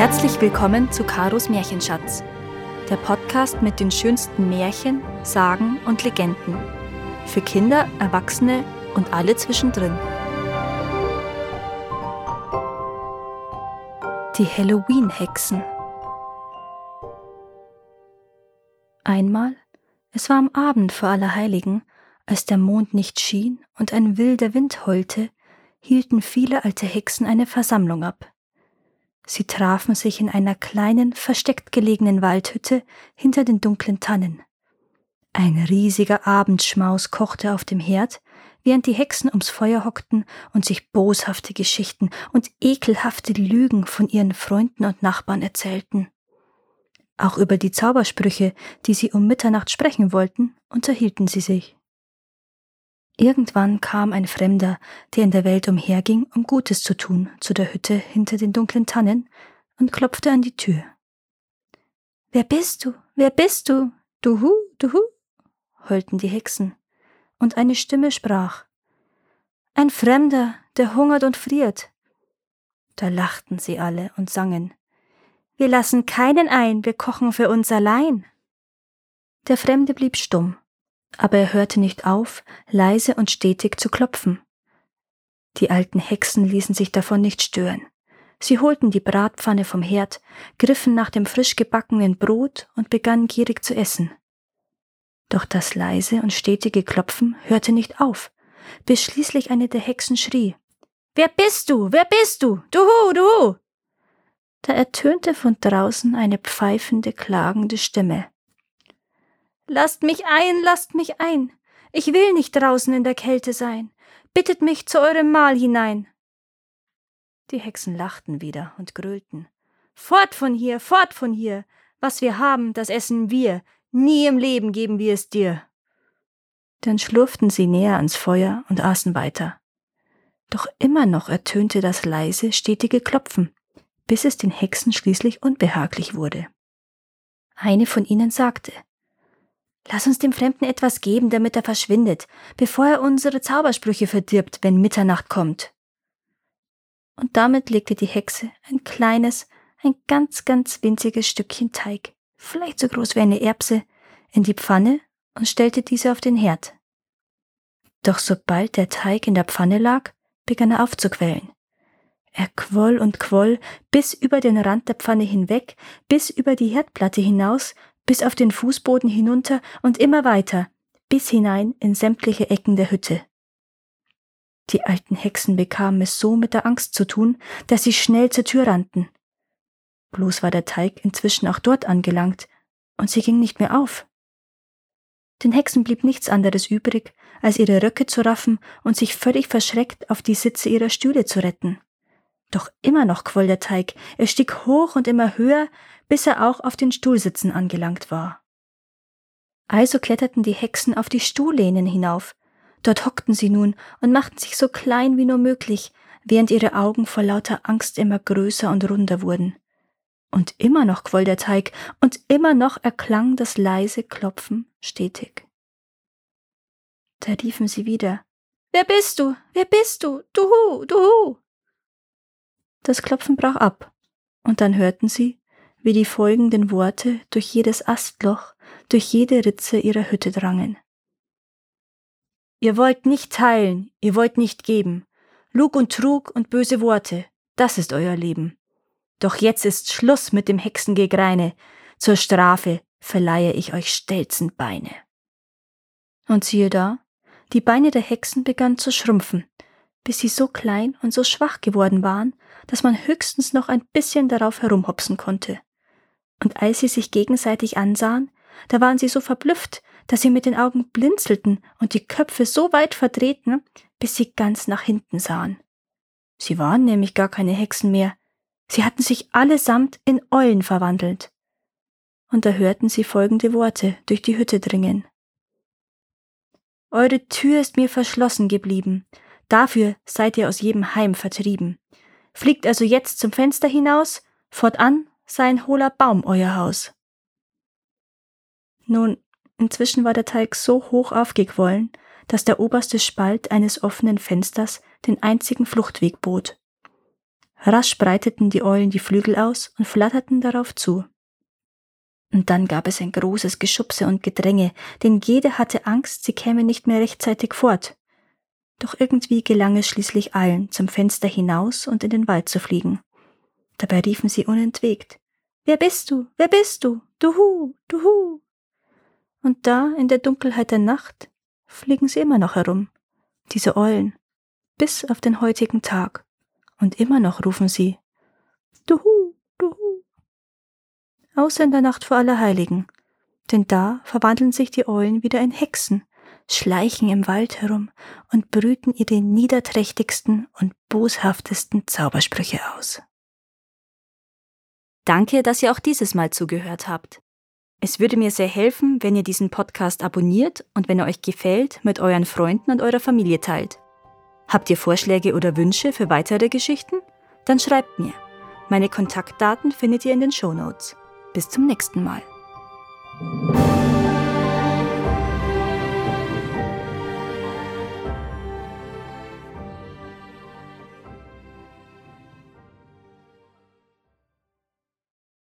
Herzlich willkommen zu Karos Märchenschatz, der Podcast mit den schönsten Märchen, Sagen und Legenden. Für Kinder, Erwachsene und alle zwischendrin. Die Halloween-Hexen. Einmal, es war am Abend vor Allerheiligen, als der Mond nicht schien und ein wilder Wind heulte, hielten viele alte Hexen eine Versammlung ab. Sie trafen sich in einer kleinen, versteckt gelegenen Waldhütte hinter den dunklen Tannen. Ein riesiger Abendschmaus kochte auf dem Herd, während die Hexen ums Feuer hockten und sich boshafte Geschichten und ekelhafte Lügen von ihren Freunden und Nachbarn erzählten. Auch über die Zaubersprüche, die sie um Mitternacht sprechen wollten, unterhielten sie sich. Irgendwann kam ein Fremder, der in der Welt umherging, um Gutes zu tun, zu der Hütte hinter den dunklen Tannen und klopfte an die Tür. Wer bist du? Wer bist du? Duhu, duhu, heulten die Hexen, und eine Stimme sprach. Ein Fremder, der hungert und friert. Da lachten sie alle und sangen. Wir lassen keinen ein, wir kochen für uns allein. Der Fremde blieb stumm aber er hörte nicht auf, leise und stetig zu klopfen. Die alten Hexen ließen sich davon nicht stören. Sie holten die Bratpfanne vom Herd, griffen nach dem frisch gebackenen Brot und begannen gierig zu essen. Doch das leise und stetige Klopfen hörte nicht auf, bis schließlich eine der Hexen schrie. Wer bist du? Wer bist du? Duhu, duhu! Da ertönte von draußen eine pfeifende, klagende Stimme. Lasst mich ein, lasst mich ein. Ich will nicht draußen in der Kälte sein. Bittet mich zu eurem Mahl hinein. Die Hexen lachten wieder und grölten. Fort von hier, fort von hier. Was wir haben, das essen wir. Nie im Leben geben wir es dir. Dann schlurften sie näher ans Feuer und aßen weiter. Doch immer noch ertönte das leise, stetige Klopfen, bis es den Hexen schließlich unbehaglich wurde. Eine von ihnen sagte, Lass uns dem Fremden etwas geben, damit er verschwindet, bevor er unsere Zaubersprüche verdirbt, wenn Mitternacht kommt. Und damit legte die Hexe ein kleines, ein ganz, ganz winziges Stückchen Teig, vielleicht so groß wie eine Erbse, in die Pfanne und stellte diese auf den Herd. Doch sobald der Teig in der Pfanne lag, begann er aufzuquellen. Er quoll und quoll bis über den Rand der Pfanne hinweg, bis über die Herdplatte hinaus bis auf den Fußboden hinunter und immer weiter, bis hinein in sämtliche Ecken der Hütte. Die alten Hexen bekamen es so mit der Angst zu tun, dass sie schnell zur Tür rannten. Bloß war der Teig inzwischen auch dort angelangt, und sie ging nicht mehr auf. Den Hexen blieb nichts anderes übrig, als ihre Röcke zu raffen und sich völlig verschreckt auf die Sitze ihrer Stühle zu retten. Doch immer noch quoll der Teig, er stieg hoch und immer höher, bis er auch auf den Stuhlsitzen angelangt war. Also kletterten die Hexen auf die Stuhllehnen hinauf. Dort hockten sie nun und machten sich so klein wie nur möglich, während ihre Augen vor lauter Angst immer größer und runder wurden. Und immer noch quoll der Teig, und immer noch erklang das leise Klopfen stetig. Da riefen sie wieder Wer bist du? Wer bist du? Duhu, duhu. Das Klopfen brach ab, und dann hörten sie, wie die folgenden Worte durch jedes Astloch, durch jede Ritze ihrer Hütte drangen. Ihr wollt nicht teilen, ihr wollt nicht geben. Lug und Trug und böse Worte, das ist euer Leben. Doch jetzt ist Schluss mit dem Hexengegreine. Zur Strafe verleihe ich euch stelzend Beine. Und siehe da, die Beine der Hexen begannen zu schrumpfen, bis sie so klein und so schwach geworden waren, dass man höchstens noch ein bisschen darauf herumhopsen konnte und als sie sich gegenseitig ansahen, da waren sie so verblüfft, dass sie mit den Augen blinzelten und die Köpfe so weit verdrehten, bis sie ganz nach hinten sahen. Sie waren nämlich gar keine Hexen mehr, sie hatten sich allesamt in Eulen verwandelt. Und da hörten sie folgende Worte durch die Hütte dringen. Eure Tür ist mir verschlossen geblieben, dafür seid ihr aus jedem Heim vertrieben. Fliegt also jetzt zum Fenster hinaus, fortan sei ein hohler Baum euer Haus. Nun, inzwischen war der Teig so hoch aufgequollen, dass der oberste Spalt eines offenen Fensters den einzigen Fluchtweg bot. Rasch breiteten die Eulen die Flügel aus und flatterten darauf zu. Und dann gab es ein großes Geschubse und Gedränge, denn jede hatte Angst, sie käme nicht mehr rechtzeitig fort. Doch irgendwie gelang es schließlich allen, zum Fenster hinaus und in den Wald zu fliegen. Dabei riefen sie unentwegt Wer bist du? Wer bist du? Duhu, duhu. Und da, in der Dunkelheit der Nacht, fliegen sie immer noch herum, diese Eulen, bis auf den heutigen Tag. Und immer noch rufen sie Duhu, duhu. Außer in der Nacht vor Allerheiligen, denn da verwandeln sich die Eulen wieder in Hexen, schleichen im Wald herum und brüten ihre niederträchtigsten und boshaftesten Zaubersprüche aus. Danke, dass ihr auch dieses Mal zugehört habt. Es würde mir sehr helfen, wenn ihr diesen Podcast abonniert und wenn er euch gefällt, mit euren Freunden und eurer Familie teilt. Habt ihr Vorschläge oder Wünsche für weitere Geschichten? Dann schreibt mir. Meine Kontaktdaten findet ihr in den Show Notes. Bis zum nächsten Mal.